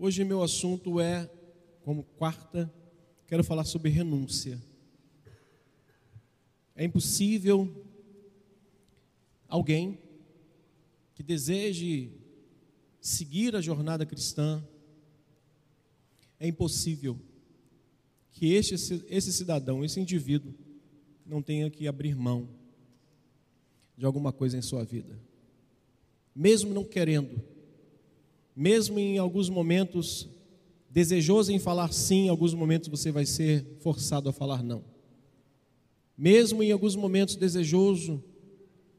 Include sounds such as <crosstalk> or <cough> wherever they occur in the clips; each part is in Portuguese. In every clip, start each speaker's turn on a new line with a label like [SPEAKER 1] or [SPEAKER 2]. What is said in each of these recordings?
[SPEAKER 1] Hoje meu assunto é, como quarta, quero falar sobre renúncia. É impossível alguém que deseje seguir a jornada cristã, é impossível que este, esse cidadão, esse indivíduo, não tenha que abrir mão de alguma coisa em sua vida, mesmo não querendo, mesmo em alguns momentos desejoso em falar sim, em alguns momentos você vai ser forçado a falar não. Mesmo em alguns momentos desejoso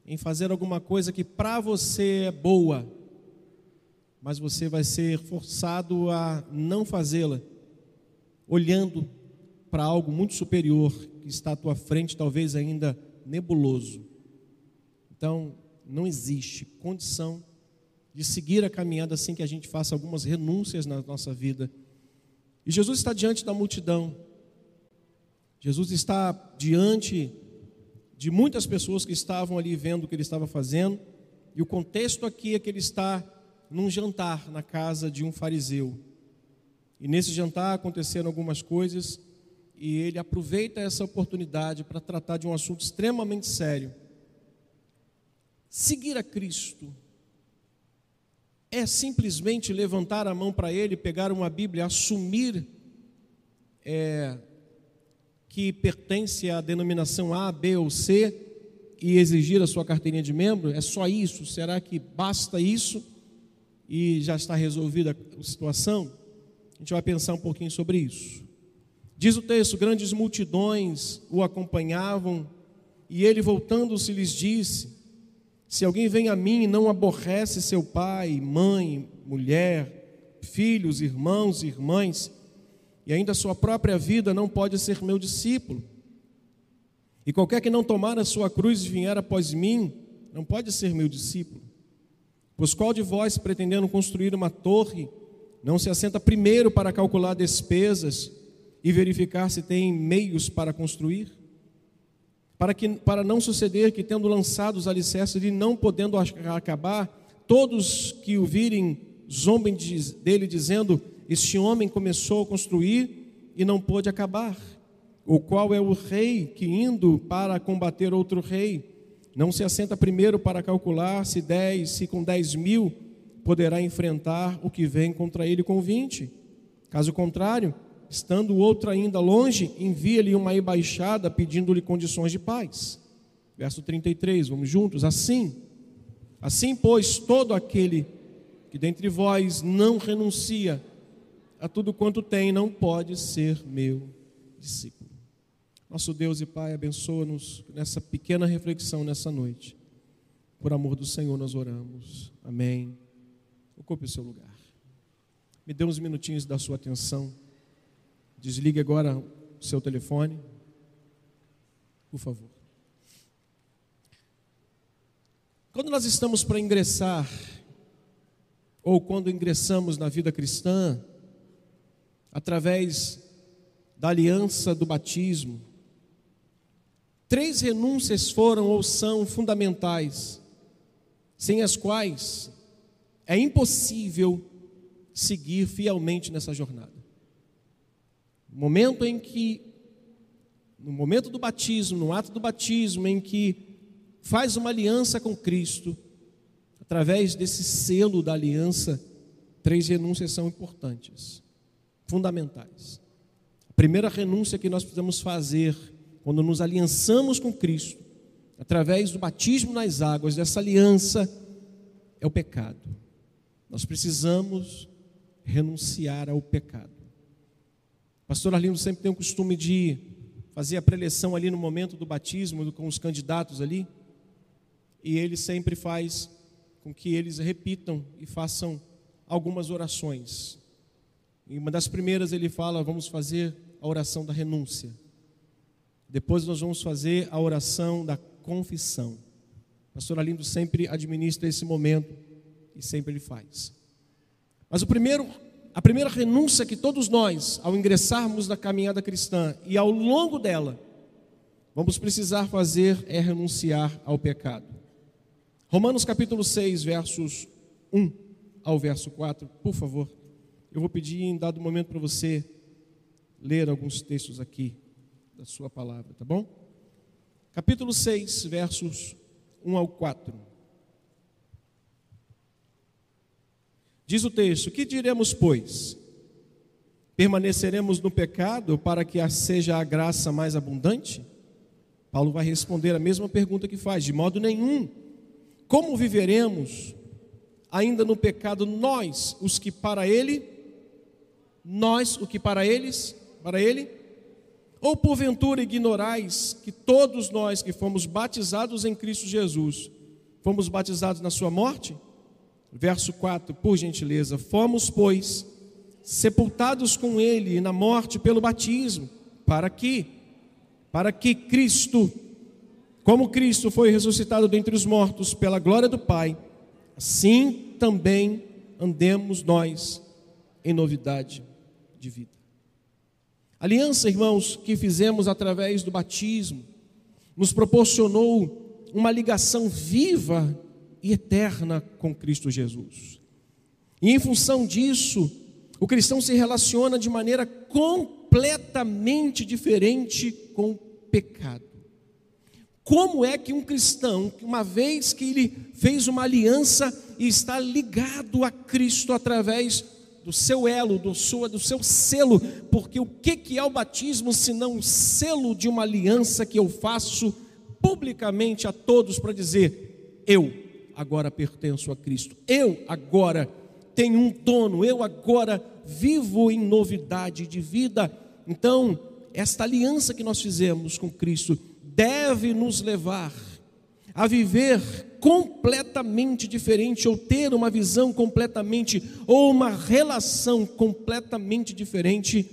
[SPEAKER 1] em fazer alguma coisa que para você é boa, mas você vai ser forçado a não fazê-la, olhando para algo muito superior que está à tua frente, talvez ainda nebuloso. Então, não existe condição de seguir a caminhada sem que a gente faça algumas renúncias na nossa vida. E Jesus está diante da multidão. Jesus está diante de muitas pessoas que estavam ali vendo o que ele estava fazendo. E o contexto aqui é que ele está num jantar na casa de um fariseu. E nesse jantar aconteceram algumas coisas e ele aproveita essa oportunidade para tratar de um assunto extremamente sério. Seguir a Cristo é simplesmente levantar a mão para Ele, pegar uma Bíblia, assumir é, que pertence à denominação A, B ou C e exigir a sua carteirinha de membro? É só isso? Será que basta isso e já está resolvida a situação? A gente vai pensar um pouquinho sobre isso. Diz o texto: grandes multidões o acompanhavam, e ele, voltando-se, lhes disse: Se alguém vem a mim e não aborrece seu pai, mãe, mulher, filhos, irmãos irmãs, e ainda sua própria vida, não pode ser meu discípulo. E qualquer que não tomar a sua cruz e vier após mim, não pode ser meu discípulo. Pois qual de vós, pretendendo construir uma torre, não se assenta primeiro para calcular despesas, e verificar se tem meios para construir? Para, que, para não suceder que, tendo lançado os alicerces e não podendo acabar, todos que o virem zombem dele, dizendo: Este homem começou a construir e não pôde acabar. O qual é o rei que, indo para combater outro rei, não se assenta primeiro para calcular se dez, se com dez mil poderá enfrentar o que vem contra ele com vinte. Caso contrário, estando o outro ainda longe, envia-lhe uma embaixada pedindo-lhe condições de paz. Verso 33, vamos juntos. Assim, assim, pois, todo aquele que dentre vós não renuncia a tudo quanto tem, não pode ser meu discípulo. Nosso Deus e Pai, abençoa-nos nessa pequena reflexão nessa noite. Por amor do Senhor, nós oramos. Amém. Ocupe o seu lugar. Me dê uns minutinhos da sua atenção. Desligue agora o seu telefone, por favor. Quando nós estamos para ingressar, ou quando ingressamos na vida cristã, através da aliança do batismo, três renúncias foram ou são fundamentais, sem as quais é impossível seguir fielmente nessa jornada. Momento em que, no momento do batismo, no ato do batismo, em que faz uma aliança com Cristo, através desse selo da aliança, três renúncias são importantes, fundamentais. A primeira renúncia que nós precisamos fazer quando nos aliançamos com Cristo, através do batismo nas águas, dessa aliança, é o pecado. Nós precisamos renunciar ao pecado. Pastor Arlindo sempre tem o costume de fazer a preleção ali no momento do batismo com os candidatos ali, e ele sempre faz com que eles repitam e façam algumas orações. E uma das primeiras ele fala: vamos fazer a oração da renúncia. Depois nós vamos fazer a oração da confissão. Pastor Arlindo sempre administra esse momento e sempre ele faz. Mas o primeiro a primeira renúncia que todos nós, ao ingressarmos na caminhada cristã e ao longo dela, vamos precisar fazer é renunciar ao pecado. Romanos capítulo 6, versos 1 ao verso 4, por favor. eu vou pedir em dado momento para você ler alguns textos aqui da sua palavra, tá bom? Capítulo 6, versos 1 ao 4. Diz o texto: Que diremos, pois? Permaneceremos no pecado para que seja a graça mais abundante? Paulo vai responder a mesma pergunta que faz: de modo nenhum. Como viveremos ainda no pecado nós, os que para ele, nós, o que para eles, para ele? Ou porventura ignorais que todos nós que fomos batizados em Cristo Jesus, fomos batizados na sua morte? Verso 4, por gentileza, fomos, pois, sepultados com ele na morte pelo batismo, para que para que Cristo, como Cristo foi ressuscitado dentre os mortos pela glória do Pai, assim também andemos nós em novidade de vida. aliança, irmãos, que fizemos através do batismo, nos proporcionou uma ligação viva e eterna com Cristo Jesus. E em função disso, o cristão se relaciona de maneira completamente diferente com o pecado. Como é que um cristão, uma vez que ele fez uma aliança e está ligado a Cristo através do seu elo, do seu, do seu selo, porque o que, que é o batismo senão o selo de uma aliança que eu faço publicamente a todos para dizer: eu agora pertenço a Cristo, eu agora tenho um dono, eu agora vivo em novidade de vida. Então, esta aliança que nós fizemos com Cristo deve nos levar a viver completamente diferente, ou ter uma visão completamente, ou uma relação completamente diferente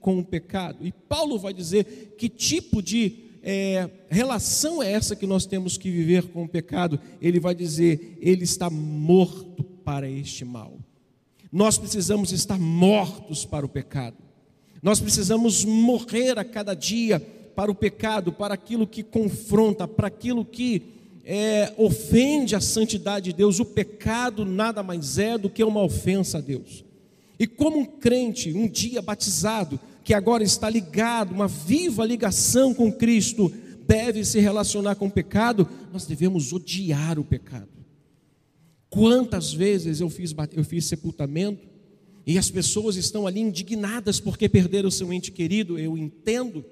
[SPEAKER 1] com o pecado. E Paulo vai dizer que tipo de é, relação é essa que nós temos que viver com o pecado. Ele vai dizer: ele está morto para este mal. Nós precisamos estar mortos para o pecado. Nós precisamos morrer a cada dia para o pecado, para aquilo que confronta, para aquilo que é, ofende a santidade de Deus. O pecado nada mais é do que uma ofensa a Deus. E como um crente, um dia batizado, que agora está ligado, uma viva ligação com Cristo, deve se relacionar com o pecado, nós devemos odiar o pecado. Quantas vezes eu fiz, eu fiz sepultamento e as pessoas estão ali indignadas porque perderam seu ente querido, eu entendo.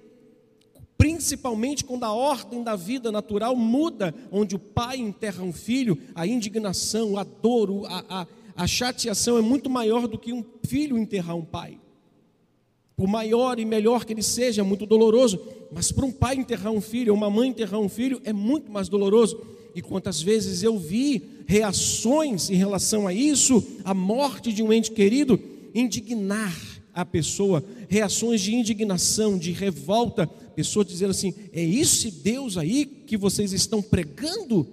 [SPEAKER 1] Principalmente quando a ordem da vida natural muda, onde o pai enterra um filho, a indignação, a dor, a, a, a chateação é muito maior do que um filho enterrar um pai. Por maior e melhor que ele seja, é muito doloroso, mas para um pai enterrar um filho, ou uma mãe enterrar um filho, é muito mais doloroso. E quantas vezes eu vi reações em relação a isso, a morte de um ente querido, indignar a pessoa, reações de indignação, de revolta, pessoas dizendo assim: é esse Deus aí que vocês estão pregando?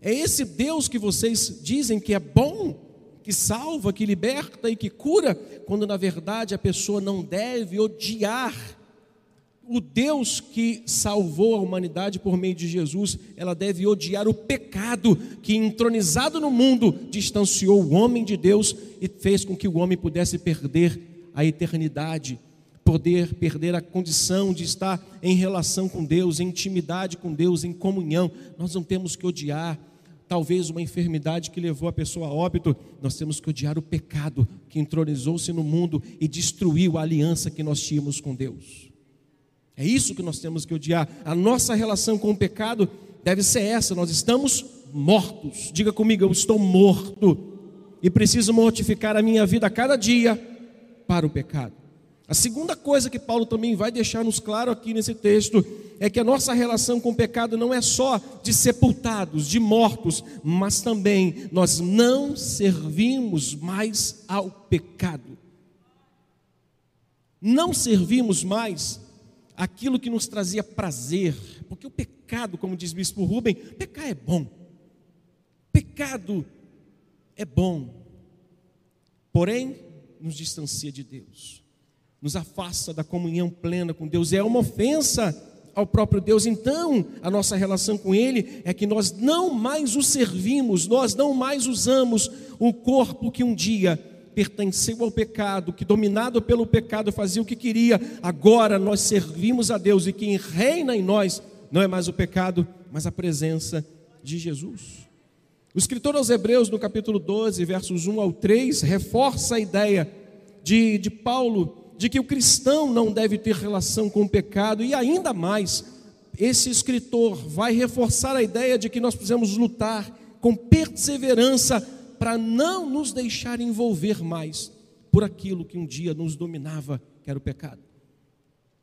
[SPEAKER 1] É esse Deus que vocês dizem que é bom, que salva, que liberta e que cura, quando na verdade a pessoa não deve odiar o Deus que salvou a humanidade por meio de Jesus, ela deve odiar o pecado que, entronizado no mundo, distanciou o homem de Deus e fez com que o homem pudesse perder a eternidade, poder perder a condição de estar em relação com Deus, em intimidade com Deus, em comunhão. Nós não temos que odiar. Talvez uma enfermidade que levou a pessoa a óbito, nós temos que odiar o pecado que entronizou-se no mundo e destruiu a aliança que nós tínhamos com Deus. É isso que nós temos que odiar. A nossa relação com o pecado deve ser essa: nós estamos mortos. Diga comigo, eu estou morto e preciso mortificar a minha vida a cada dia para o pecado. A segunda coisa que Paulo também vai deixar-nos claro aqui nesse texto é que a nossa relação com o pecado não é só de sepultados, de mortos, mas também nós não servimos mais ao pecado. Não servimos mais aquilo que nos trazia prazer, porque o pecado, como diz o bispo Rubem, pecar é bom. Pecado é bom, porém nos distancia de Deus, nos afasta da comunhão plena com Deus, é uma ofensa ao próprio Deus. Então, a nossa relação com Ele é que nós não mais o servimos, nós não mais usamos o corpo que um dia pertenceu ao pecado, que dominado pelo pecado fazia o que queria, agora nós servimos a Deus e quem reina em nós não é mais o pecado, mas a presença de Jesus. O escritor aos Hebreus, no capítulo 12, versos 1 ao 3, reforça a ideia de, de Paulo de que o cristão não deve ter relação com o pecado, e ainda mais, esse escritor vai reforçar a ideia de que nós precisamos lutar com perseverança para não nos deixar envolver mais por aquilo que um dia nos dominava, que era o pecado.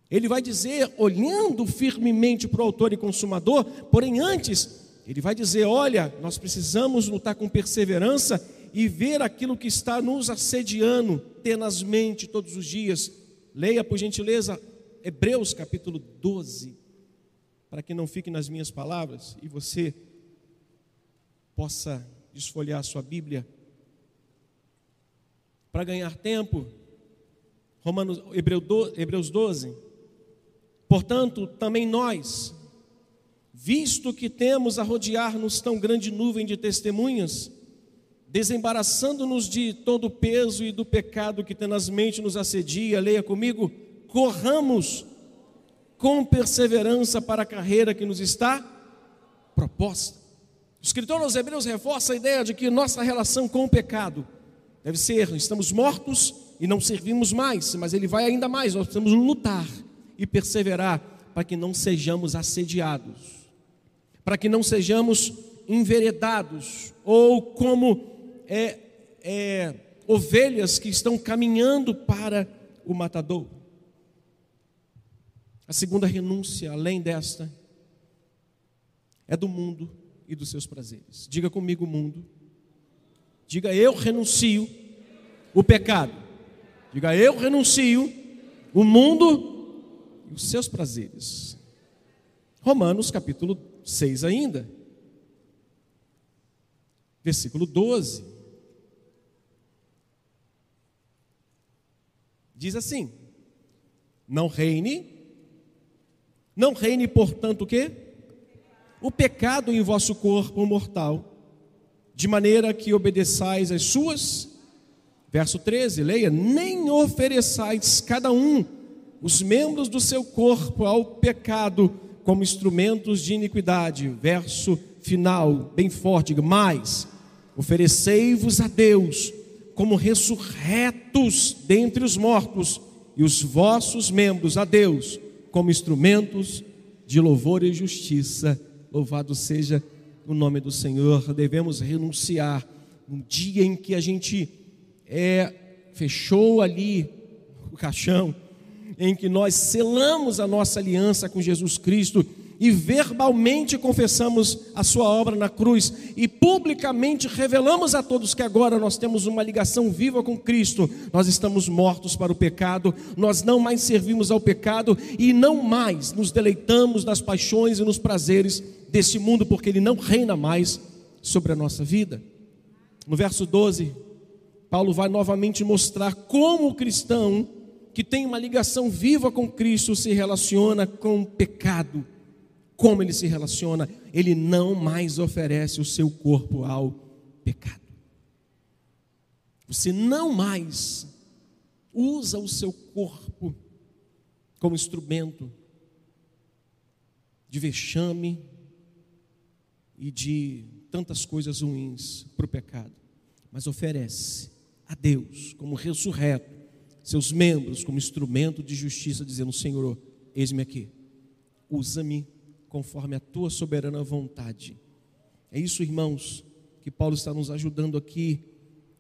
[SPEAKER 1] Ele vai dizer, olhando firmemente para o autor e consumador, porém antes, ele vai dizer: olha, nós precisamos lutar com perseverança e ver aquilo que está nos assediando tenazmente todos os dias. Leia, por gentileza, Hebreus capítulo 12, para que não fique nas minhas palavras e você possa desfolhar a sua Bíblia. Para ganhar tempo, Romanos, Hebreus 12. Portanto, também nós, visto que temos a rodear-nos tão grande nuvem de testemunhas, desembaraçando-nos de todo o peso e do pecado que tenazmente nos assedia, leia comigo, corramos com perseverança para a carreira que nos está proposta. O escritor aos Hebreus reforça a ideia de que nossa relação com o pecado deve ser: estamos mortos e não servimos mais, mas ele vai ainda mais, nós precisamos lutar e perseverar para que não sejamos assediados, para que não sejamos enveredados ou como é, é, ovelhas que estão caminhando para o matador. A segunda renúncia, além desta, é do mundo e dos seus prazeres. Diga comigo, mundo. Diga, eu renuncio o pecado. Diga, eu renuncio o mundo e os seus prazeres. Romanos capítulo 6 ainda, versículo 12. Diz assim: Não reine, não reine, portanto, o quê? O pecado em vosso corpo mortal, de maneira que obedeçais às suas. Verso 13, leia: Nem ofereçais cada um os membros do seu corpo ao pecado como instrumentos de iniquidade. Verso final, bem forte, mas oferecei-vos a Deus como ressurretos dentre os mortos, e os vossos membros a Deus como instrumentos de louvor e justiça. Louvado seja o nome do Senhor. Devemos renunciar no dia em que a gente é, fechou ali o caixão, em que nós selamos a nossa aliança com Jesus Cristo e verbalmente confessamos a sua obra na cruz e publicamente revelamos a todos que agora nós temos uma ligação viva com Cristo, nós estamos mortos para o pecado, nós não mais servimos ao pecado e não mais nos deleitamos nas paixões e nos prazeres desse mundo, porque ele não reina mais sobre a nossa vida. No verso 12, Paulo vai novamente mostrar como o cristão que tem uma ligação viva com Cristo se relaciona com o pecado como ele se relaciona, ele não mais oferece o seu corpo ao pecado. Você não mais usa o seu corpo como instrumento de vexame e de tantas coisas ruins para o pecado, mas oferece a Deus como ressurreto seus membros como instrumento de justiça, dizendo: Senhor, eis-me aqui, usa-me conforme a tua soberana vontade. É isso, irmãos, que Paulo está nos ajudando aqui.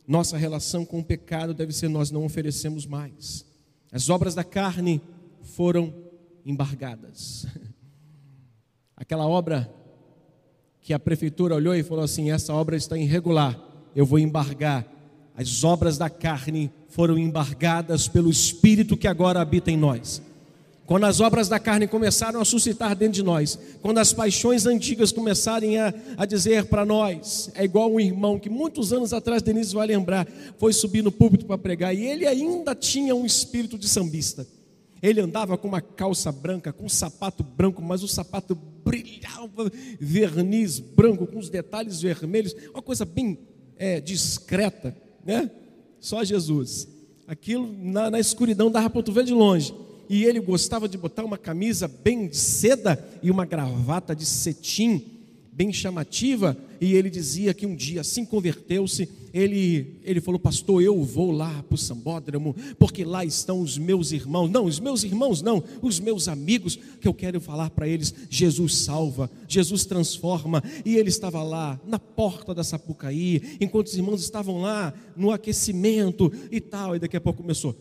[SPEAKER 1] Nossa relação com o pecado deve ser nós não oferecemos mais. As obras da carne foram embargadas. <laughs> Aquela obra que a prefeitura olhou e falou assim: essa obra está irregular, eu vou embargar. As obras da carne foram embargadas pelo Espírito que agora habita em nós. Quando as obras da carne começaram a suscitar dentro de nós, quando as paixões antigas começarem a, a dizer para nós, é igual um irmão que muitos anos atrás, Denise vai lembrar, foi subir no púlpito para pregar e ele ainda tinha um espírito de sambista. Ele andava com uma calça branca, com um sapato branco, mas o sapato brilhava, verniz branco, com os detalhes vermelhos, uma coisa bem é, discreta, né? Só Jesus. Aquilo na, na escuridão dava para tu ver de longe. E ele gostava de botar uma camisa bem de seda e uma gravata de cetim bem chamativa, e ele dizia que um dia, assim converteu-se, ele, ele falou, pastor, eu vou lá para o Sambódromo, porque lá estão os meus irmãos, não, os meus irmãos não, os meus amigos, que eu quero falar para eles, Jesus salva, Jesus transforma, e ele estava lá, na porta da Sapucaí, enquanto os irmãos estavam lá, no aquecimento e tal, e daqui a pouco começou,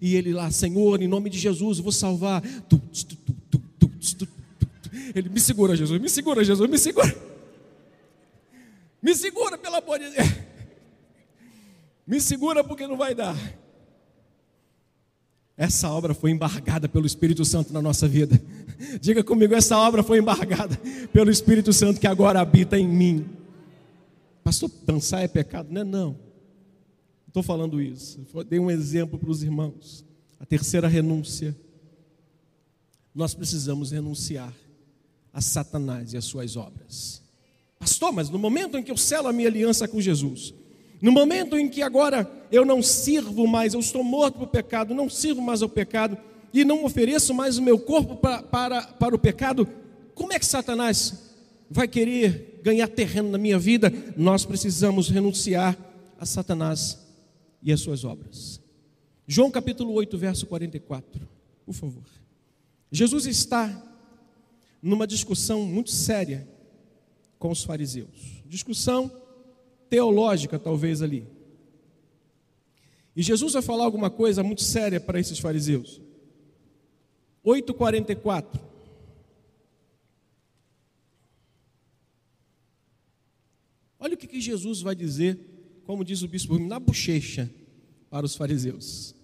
[SPEAKER 1] e ele lá, Senhor, em nome de Jesus, vou salvar. Ele me segura, Jesus, me segura, Jesus, me segura. Me segura, pelo amor de Deus. Me segura porque não vai dar. Essa obra foi embargada pelo Espírito Santo na nossa vida. Diga comigo, essa obra foi embargada pelo Espírito Santo que agora habita em mim. Pastor, dançar é pecado? Não é não. Estou falando isso. Dei um exemplo para os irmãos. A terceira renúncia nós precisamos renunciar a Satanás e as suas obras. Pastor, mas no momento em que eu selo a minha aliança com Jesus, no momento em que agora eu não sirvo mais, eu estou morto para o pecado, não sirvo mais ao pecado e não ofereço mais o meu corpo para, para, para o pecado, como é que Satanás vai querer ganhar terreno na minha vida? Nós precisamos renunciar a Satanás e as suas obras. João capítulo 8, verso 44, por favor. Jesus está numa discussão muito séria com os fariseus. Discussão teológica, talvez ali. E Jesus vai falar alguma coisa muito séria para esses fariseus. 8:44. Olha o que, que Jesus vai dizer, como diz o bispo, na bochecha para os fariseus.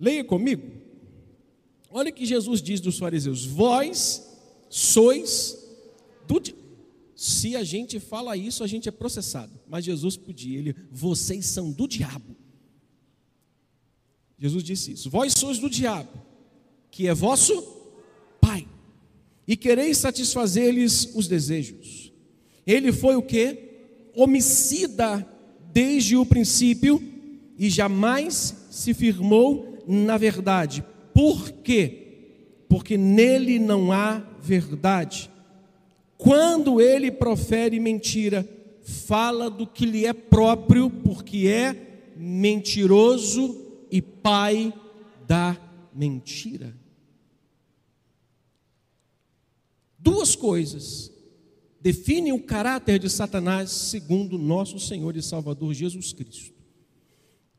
[SPEAKER 1] Leia comigo. Olha o que Jesus diz dos fariseus: Vós sois do. Se a gente fala isso, a gente é processado. Mas Jesus podia, ele, vocês são do diabo. Jesus disse isso. Vós sois do diabo, que é vosso pai, e quereis satisfazer-lhes os desejos. Ele foi o que? Homicida desde o princípio e jamais se firmou na verdade por quê? Porque nele não há verdade. Quando ele profere mentira, fala do que lhe é próprio, porque é mentiroso e pai da mentira. Duas coisas definem o caráter de Satanás segundo nosso Senhor e Salvador Jesus Cristo.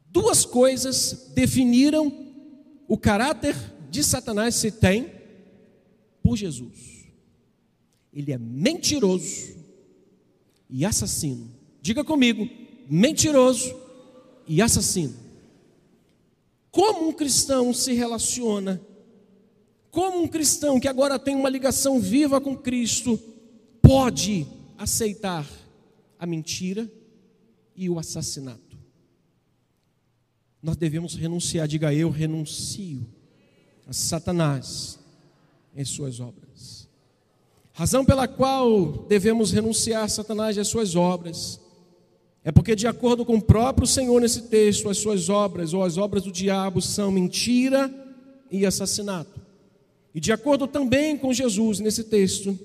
[SPEAKER 1] Duas coisas definiram o caráter de Satanás se tem por Jesus. Ele é mentiroso e assassino. Diga comigo, mentiroso e assassino. Como um cristão se relaciona? Como um cristão que agora tem uma ligação viva com Cristo pode aceitar a mentira e o assassinato? nós devemos renunciar. Diga eu renuncio a Satanás em suas obras. Razão pela qual devemos renunciar a Satanás e as suas obras é porque, de acordo com o próprio Senhor nesse texto, as suas obras ou as obras do diabo são mentira e assassinato. E de acordo também com Jesus nesse texto,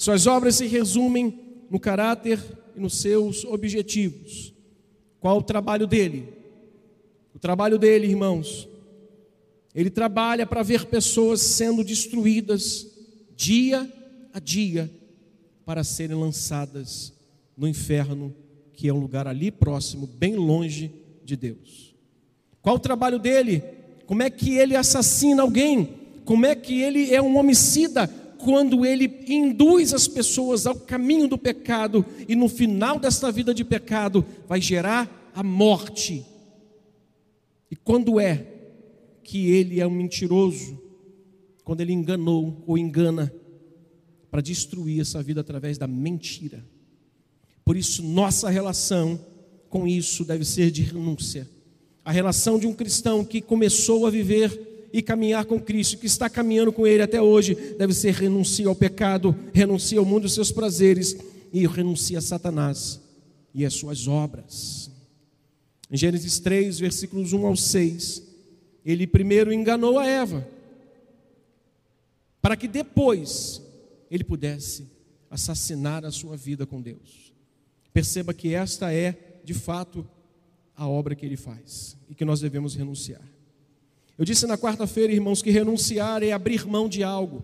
[SPEAKER 1] suas obras se resumem no caráter e nos seus objetivos. Qual o trabalho dele? O trabalho dele, irmãos, ele trabalha para ver pessoas sendo destruídas dia a dia para serem lançadas no inferno, que é um lugar ali próximo, bem longe de Deus. Qual o trabalho dele? Como é que ele assassina alguém? Como é que ele é um homicida? Quando ele induz as pessoas ao caminho do pecado e no final desta vida de pecado vai gerar a morte e quando é que ele é um mentiroso? Quando ele enganou ou engana para destruir essa vida através da mentira. Por isso, nossa relação com isso deve ser de renúncia. A relação de um cristão que começou a viver e caminhar com Cristo, que está caminhando com Ele até hoje, deve ser renuncia ao pecado, renuncia ao mundo dos seus prazeres e renuncia a Satanás e as suas obras. Em Gênesis 3, versículos 1 ao 6, ele primeiro enganou a Eva, para que depois ele pudesse assassinar a sua vida com Deus. Perceba que esta é, de fato, a obra que ele faz e que nós devemos renunciar. Eu disse na quarta-feira, irmãos, que renunciar é abrir mão de algo.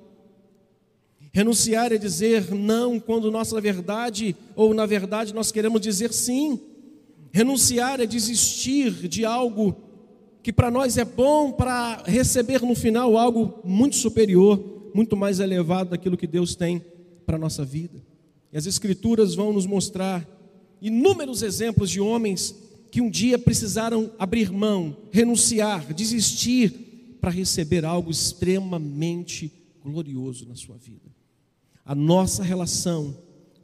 [SPEAKER 1] Renunciar é dizer não quando nossa verdade, ou na verdade nós queremos dizer sim. Renunciar é desistir de algo que para nós é bom para receber no final algo muito superior, muito mais elevado daquilo que Deus tem para a nossa vida. E as Escrituras vão nos mostrar inúmeros exemplos de homens que um dia precisaram abrir mão, renunciar, desistir para receber algo extremamente glorioso na sua vida. A nossa relação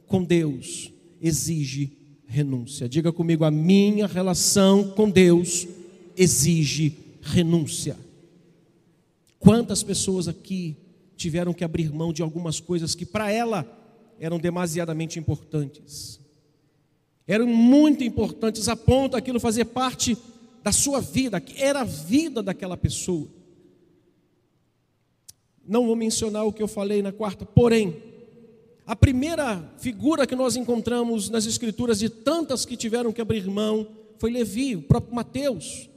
[SPEAKER 1] com Deus exige renúncia. Diga comigo, a minha relação com Deus exige renúncia. Quantas pessoas aqui tiveram que abrir mão de algumas coisas que para ela eram demasiadamente importantes? Eram muito importantes a ponto aquilo fazer parte da sua vida, que era a vida daquela pessoa. Não vou mencionar o que eu falei na quarta, porém, a primeira figura que nós encontramos nas escrituras de tantas que tiveram que abrir mão foi Levi, o próprio Mateus.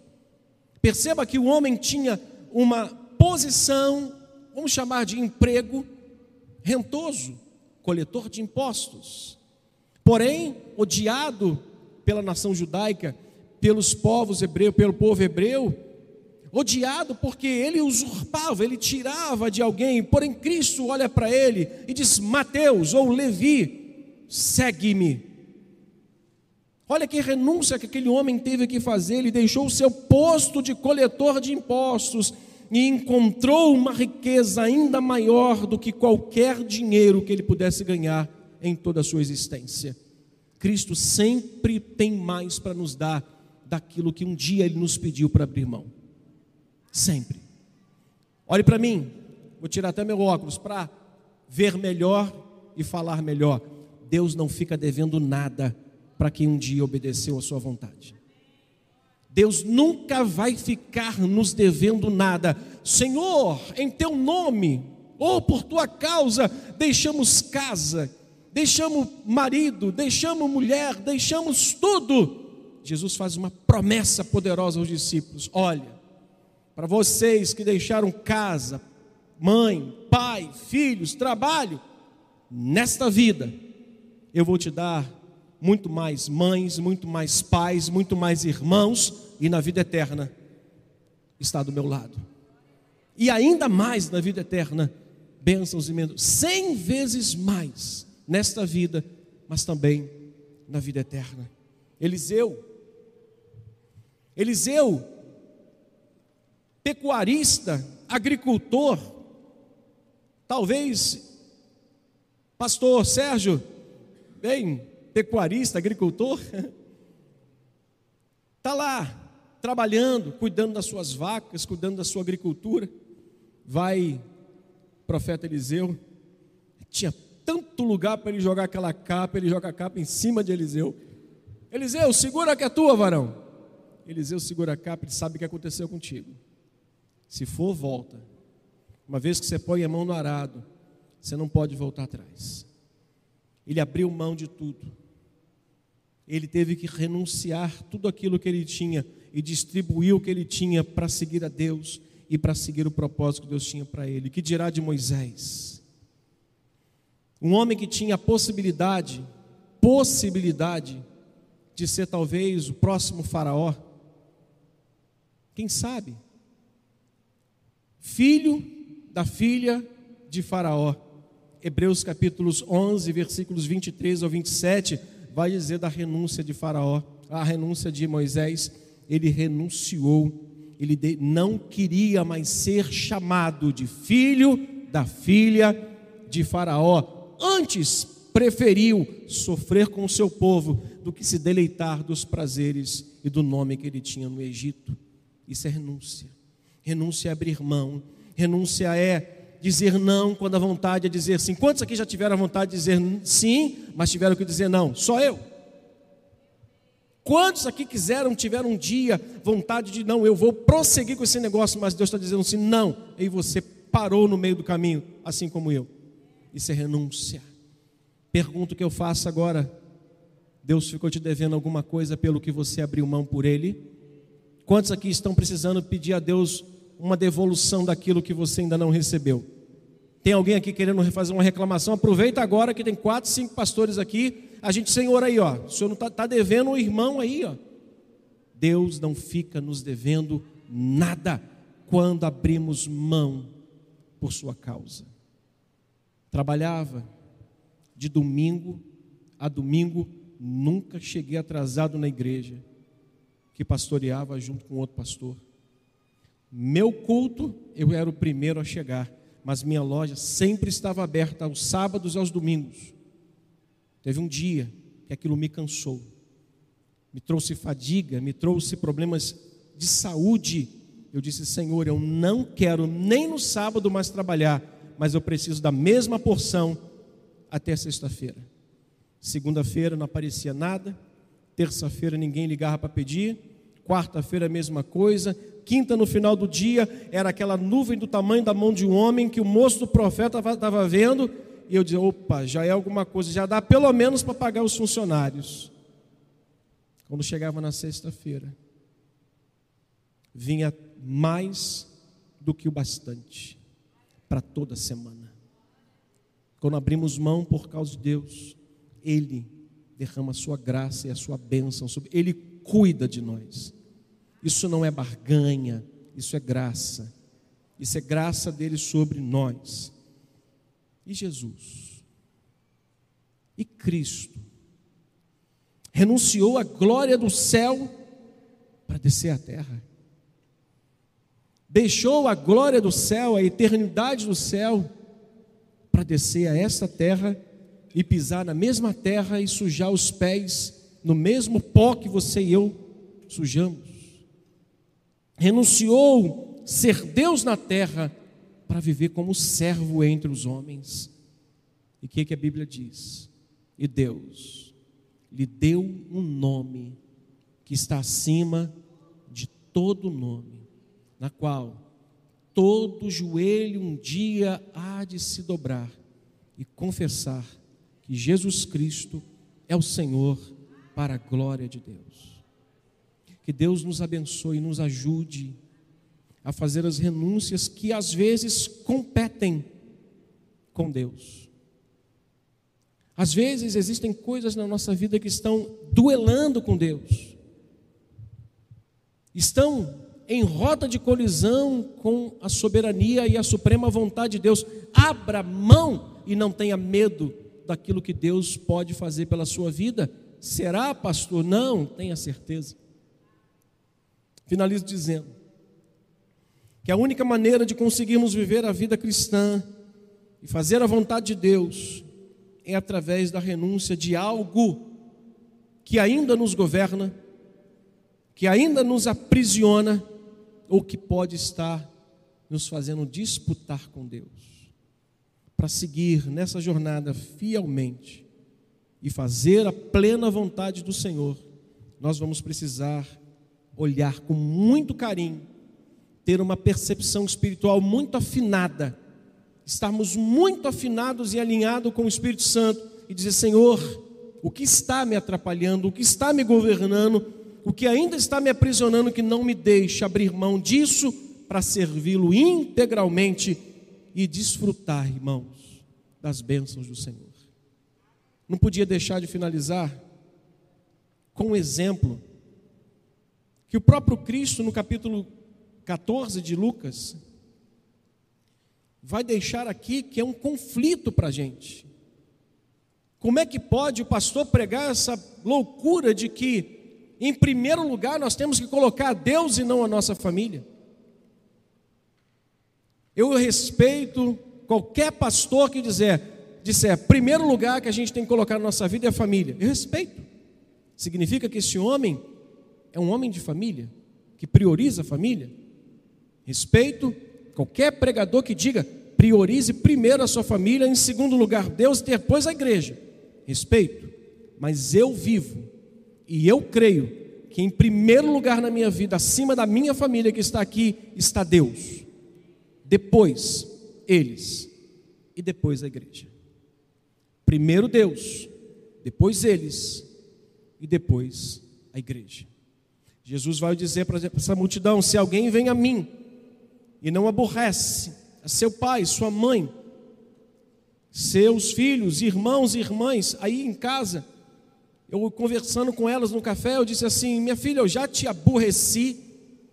[SPEAKER 1] Perceba que o homem tinha uma posição, vamos chamar de emprego rentoso, coletor de impostos. Porém, odiado pela nação judaica, pelos povos hebreus, pelo povo hebreu, odiado porque ele usurpava, ele tirava de alguém, porém Cristo olha para ele e diz: Mateus ou Levi, segue-me. Olha que renúncia que aquele homem teve que fazer, ele deixou o seu posto de coletor de impostos e encontrou uma riqueza ainda maior do que qualquer dinheiro que ele pudesse ganhar em toda a sua existência. Cristo sempre tem mais para nos dar daquilo que um dia ele nos pediu para abrir mão. Sempre. Olhe para mim, vou tirar até meu óculos para ver melhor e falar melhor. Deus não fica devendo nada para quem um dia obedeceu a sua vontade. Deus nunca vai ficar nos devendo nada. Senhor, em teu nome, ou por tua causa, deixamos casa, deixamos marido, deixamos mulher, deixamos tudo. Jesus faz uma promessa poderosa aos discípulos: olha, para vocês que deixaram casa, mãe, pai, filhos, trabalho, nesta vida, eu vou te dar muito mais mães, muito mais pais, muito mais irmãos, e na vida eterna está do meu lado. E ainda mais na vida eterna, bênçãos e menos, cem vezes mais nesta vida, mas também na vida eterna. Eliseu, Eliseu pecuarista, agricultor, talvez, pastor Sérgio, bem, pecuarista, agricultor, está <laughs> lá trabalhando, cuidando das suas vacas, cuidando da sua agricultura. Vai, profeta Eliseu, tinha tanto lugar para ele jogar aquela capa, ele joga a capa em cima de Eliseu. Eliseu, segura que é tua, varão. Eliseu segura a capa, ele sabe o que aconteceu contigo. Se for, volta. Uma vez que você põe a mão no arado, você não pode voltar atrás. Ele abriu mão de tudo. Ele teve que renunciar tudo aquilo que ele tinha e distribuir o que ele tinha para seguir a Deus e para seguir o propósito que Deus tinha para ele. Que dirá de Moisés? Um homem que tinha a possibilidade, possibilidade de ser talvez o próximo faraó. Quem sabe? filho da filha de Faraó. Hebreus capítulos 11, versículos 23 ao 27, vai dizer da renúncia de Faraó, a renúncia de Moisés. Ele renunciou, ele não queria mais ser chamado de filho da filha de Faraó. Antes preferiu sofrer com o seu povo do que se deleitar dos prazeres e do nome que ele tinha no Egito. Isso é renúncia. Renúncia é abrir mão. Renúncia é dizer não quando a vontade é dizer sim. Quantos aqui já tiveram a vontade de dizer sim, mas tiveram que dizer não? Só eu. Quantos aqui quiseram, tiveram um dia vontade de, não, eu vou prosseguir com esse negócio, mas Deus está dizendo assim, não, e você parou no meio do caminho, assim como eu. Isso é renúncia. Pergunto que eu faço agora: Deus ficou te devendo alguma coisa pelo que você abriu mão por Ele? Quantos aqui estão precisando pedir a Deus uma devolução daquilo que você ainda não recebeu? Tem alguém aqui querendo fazer uma reclamação? Aproveita agora que tem quatro, cinco pastores aqui. A gente, Senhor, aí, ó. O Senhor não está tá devendo um irmão aí, ó. Deus não fica nos devendo nada quando abrimos mão por sua causa. Trabalhava de domingo a domingo, nunca cheguei atrasado na igreja, que pastoreava junto com outro pastor. Meu culto, eu era o primeiro a chegar, mas minha loja sempre estava aberta aos sábados e aos domingos. Teve um dia que aquilo me cansou, me trouxe fadiga, me trouxe problemas de saúde. Eu disse, Senhor, eu não quero nem no sábado mais trabalhar, mas eu preciso da mesma porção até sexta-feira. Segunda-feira não aparecia nada, terça-feira ninguém ligava para pedir, quarta-feira a mesma coisa, quinta no final do dia era aquela nuvem do tamanho da mão de um homem que o moço do profeta estava vendo, e eu dizia: opa, já é alguma coisa, já dá pelo menos para pagar os funcionários. Quando chegava na sexta-feira, vinha mais do que o bastante para toda semana. Quando abrimos mão por causa de Deus, Ele derrama a sua graça e a sua bênção sobre Ele cuida de nós. Isso não é barganha, isso é graça. Isso é graça dele sobre nós. E Jesus? E Cristo? Renunciou à glória do céu para descer à terra. Deixou a glória do céu, a eternidade do céu, para descer a esta terra e pisar na mesma terra e sujar os pés no mesmo pó que você e eu sujamos. Renunciou ser Deus na terra para viver como servo entre os homens. E o que, que a Bíblia diz? E Deus lhe deu um nome que está acima de todo nome, na qual todo joelho um dia há de se dobrar e confessar que Jesus Cristo é o Senhor para a glória de Deus. Que Deus nos abençoe e nos ajude a fazer as renúncias que às vezes competem com Deus. Às vezes existem coisas na nossa vida que estão duelando com Deus, estão em rota de colisão com a soberania e a suprema vontade de Deus. Abra mão e não tenha medo daquilo que Deus pode fazer pela sua vida. Será, pastor? Não, tenha certeza. Finalizo dizendo que a única maneira de conseguirmos viver a vida cristã e fazer a vontade de Deus é através da renúncia de algo que ainda nos governa, que ainda nos aprisiona ou que pode estar nos fazendo disputar com Deus. Para seguir nessa jornada fielmente e fazer a plena vontade do Senhor, nós vamos precisar olhar com muito carinho, ter uma percepção espiritual muito afinada, estarmos muito afinados e alinhados com o Espírito Santo e dizer: Senhor, o que está me atrapalhando, o que está me governando, o que ainda está me aprisionando, que não me deixe abrir mão disso para servi-lo integralmente e desfrutar, irmãos, das bênçãos do Senhor. Não podia deixar de finalizar com um exemplo que o próprio Cristo, no capítulo 14 de Lucas, vai deixar aqui que é um conflito para a gente. Como é que pode o pastor pregar essa loucura de que em primeiro lugar, nós temos que colocar Deus e não a nossa família. Eu respeito qualquer pastor que dizer, disser, primeiro lugar que a gente tem que colocar na nossa vida é a família. Eu respeito. Significa que esse homem é um homem de família, que prioriza a família. Respeito qualquer pregador que diga, priorize primeiro a sua família, em segundo lugar Deus depois a igreja. Respeito. Mas eu vivo E eu creio que em primeiro lugar na minha vida, acima da minha família que está aqui, está Deus. Depois, eles. E depois a igreja. Primeiro Deus, depois eles e depois a igreja. Jesus vai dizer para essa multidão: se alguém vem a mim e não aborrece a seu pai, sua mãe, seus filhos, irmãos e irmãs, aí em casa, eu conversando com elas no café, eu disse assim: minha filha, eu já te aborreci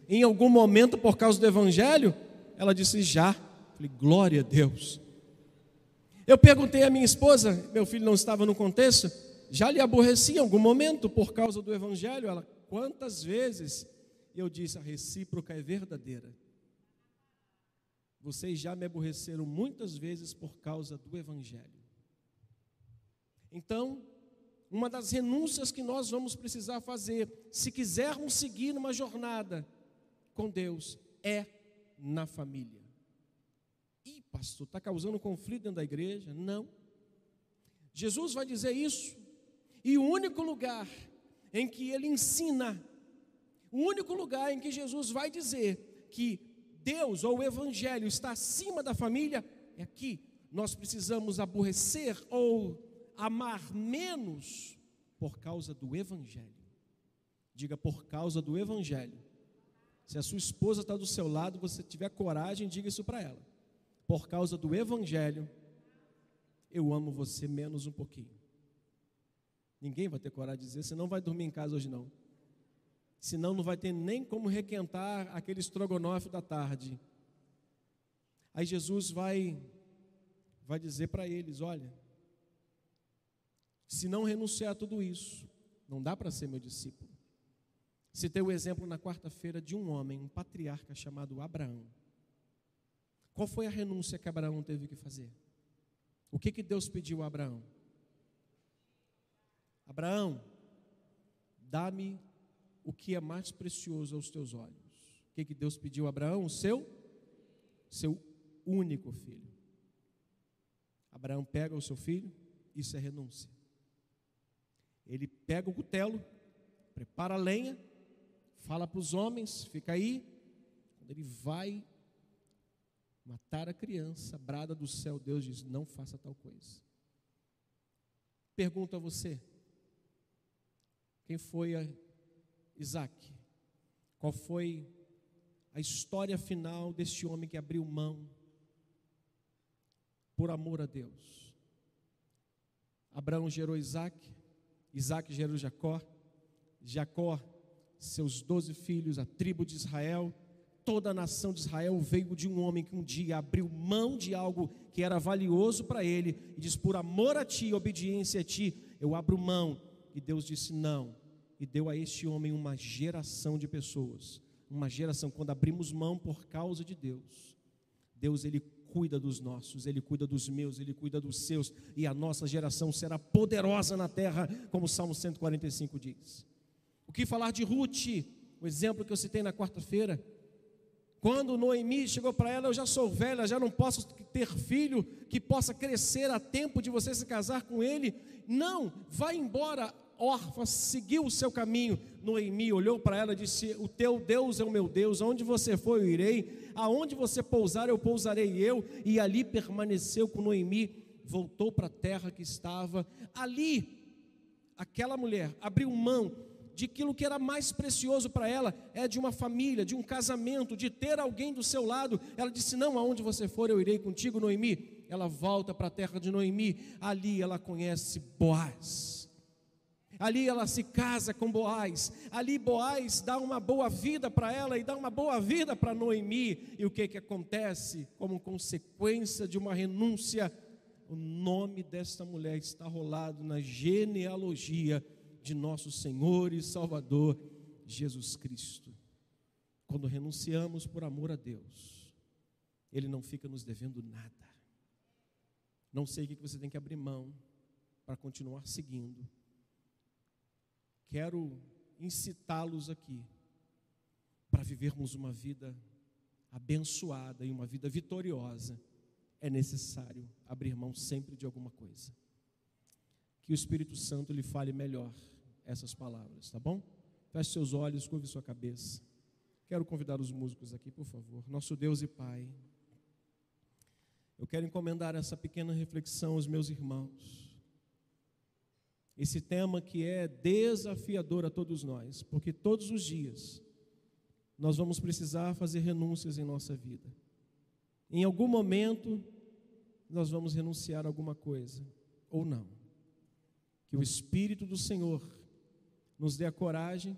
[SPEAKER 1] em algum momento por causa do evangelho? Ela disse: já. Falei, glória a Deus. Eu perguntei à minha esposa, meu filho não estava no contexto, já lhe aborreci em algum momento por causa do evangelho? Ela, quantas vezes? Eu disse: a recíproca é verdadeira. Vocês já me aborreceram muitas vezes por causa do evangelho. Então, uma das renúncias que nós vamos precisar fazer, se quisermos seguir numa jornada com Deus, é na família. Ih, pastor, está causando conflito dentro da igreja? Não. Jesus vai dizer isso, e o único lugar em que ele ensina, o único lugar em que Jesus vai dizer que Deus ou o Evangelho está acima da família, é aqui. Nós precisamos aborrecer ou amar menos por causa do Evangelho. Diga por causa do Evangelho. Se a sua esposa está do seu lado, você tiver coragem, diga isso para ela. Por causa do Evangelho, eu amo você menos um pouquinho. Ninguém vai ter coragem de dizer, você não vai dormir em casa hoje não. Senão não vai ter nem como requentar aquele estrogonofe da tarde. Aí Jesus vai vai dizer para eles, olha, se não renunciar a tudo isso, não dá para ser meu discípulo. Citei o exemplo na quarta-feira de um homem, um patriarca chamado Abraão. Qual foi a renúncia que Abraão teve que fazer? O que, que Deus pediu a Abraão? Abraão, dá-me o que é mais precioso aos teus olhos. O que, que Deus pediu a Abraão? O seu, seu único filho. Abraão pega o seu filho, isso é renúncia. Ele pega o cutelo, prepara a lenha, fala para os homens, fica aí. Quando ele vai matar a criança, brada do céu, Deus diz: não faça tal coisa. Pergunto a você: quem foi Isaac? Qual foi a história final deste homem que abriu mão por amor a Deus? Abraão gerou Isaac, Isaac gerou Jacó, Jacó, seus doze filhos, a tribo de Israel, toda a nação de Israel veio de um homem que um dia abriu mão de algo que era valioso para ele e diz: Por amor a ti, obediência a ti, eu abro mão. E Deus disse: Não. E deu a este homem uma geração de pessoas, uma geração, quando abrimos mão por causa de Deus, Deus ele cuida dos nossos, Ele cuida dos meus, Ele cuida dos seus, e a nossa geração será poderosa na terra, como o Salmo 145 diz. O que falar de Ruth, o exemplo que eu citei na quarta-feira? Quando Noemi chegou para ela, eu já sou velha, já não posso ter filho que possa crescer a tempo de você se casar com ele. Não, vai embora, órfã, seguiu o seu caminho. Noemi olhou para ela e disse: O teu Deus é o meu Deus, aonde você for eu irei, aonde você pousar eu pousarei eu. E ali permaneceu com Noemi, voltou para a terra que estava. Ali, aquela mulher abriu mão de aquilo que era mais precioso para ela, é de uma família, de um casamento, de ter alguém do seu lado. Ela disse: Não, aonde você for eu irei contigo, Noemi. Ela volta para a terra de Noemi, ali ela conhece Boaz Ali ela se casa com Boaz. Ali Boaz dá uma boa vida para ela e dá uma boa vida para Noemi. E o que que acontece? Como consequência de uma renúncia, o nome desta mulher está rolado na genealogia de nosso Senhor e Salvador Jesus Cristo. Quando renunciamos por amor a Deus, Ele não fica nos devendo nada. Não sei o que você tem que abrir mão para continuar seguindo quero incitá-los aqui para vivermos uma vida abençoada e uma vida vitoriosa, é necessário abrir mão sempre de alguma coisa. Que o Espírito Santo lhe fale melhor essas palavras, tá bom? Feche seus olhos, curve sua cabeça. Quero convidar os músicos aqui, por favor. Nosso Deus e Pai, eu quero encomendar essa pequena reflexão aos meus irmãos. Esse tema que é desafiador a todos nós, porque todos os dias nós vamos precisar fazer renúncias em nossa vida. Em algum momento nós vamos renunciar a alguma coisa, ou não. Que o Espírito do Senhor nos dê a coragem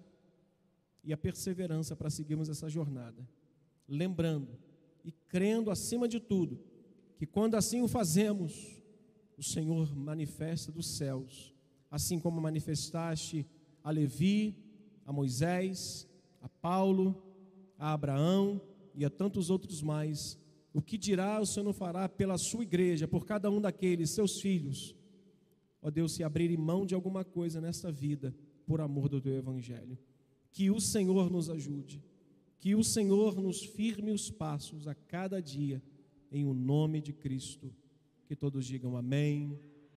[SPEAKER 1] e a perseverança para seguirmos essa jornada, lembrando e crendo acima de tudo que quando assim o fazemos, o Senhor manifesta dos céus, assim como manifestaste a Levi, a Moisés, a Paulo, a Abraão e a tantos outros mais. O que dirá o Senhor não fará pela sua igreja, por cada um daqueles seus filhos? Ó Deus, se abrirem mão de alguma coisa nesta vida, por amor do teu evangelho. Que o Senhor nos ajude, que o Senhor nos firme os passos a cada dia, em o nome de Cristo. Que todos digam amém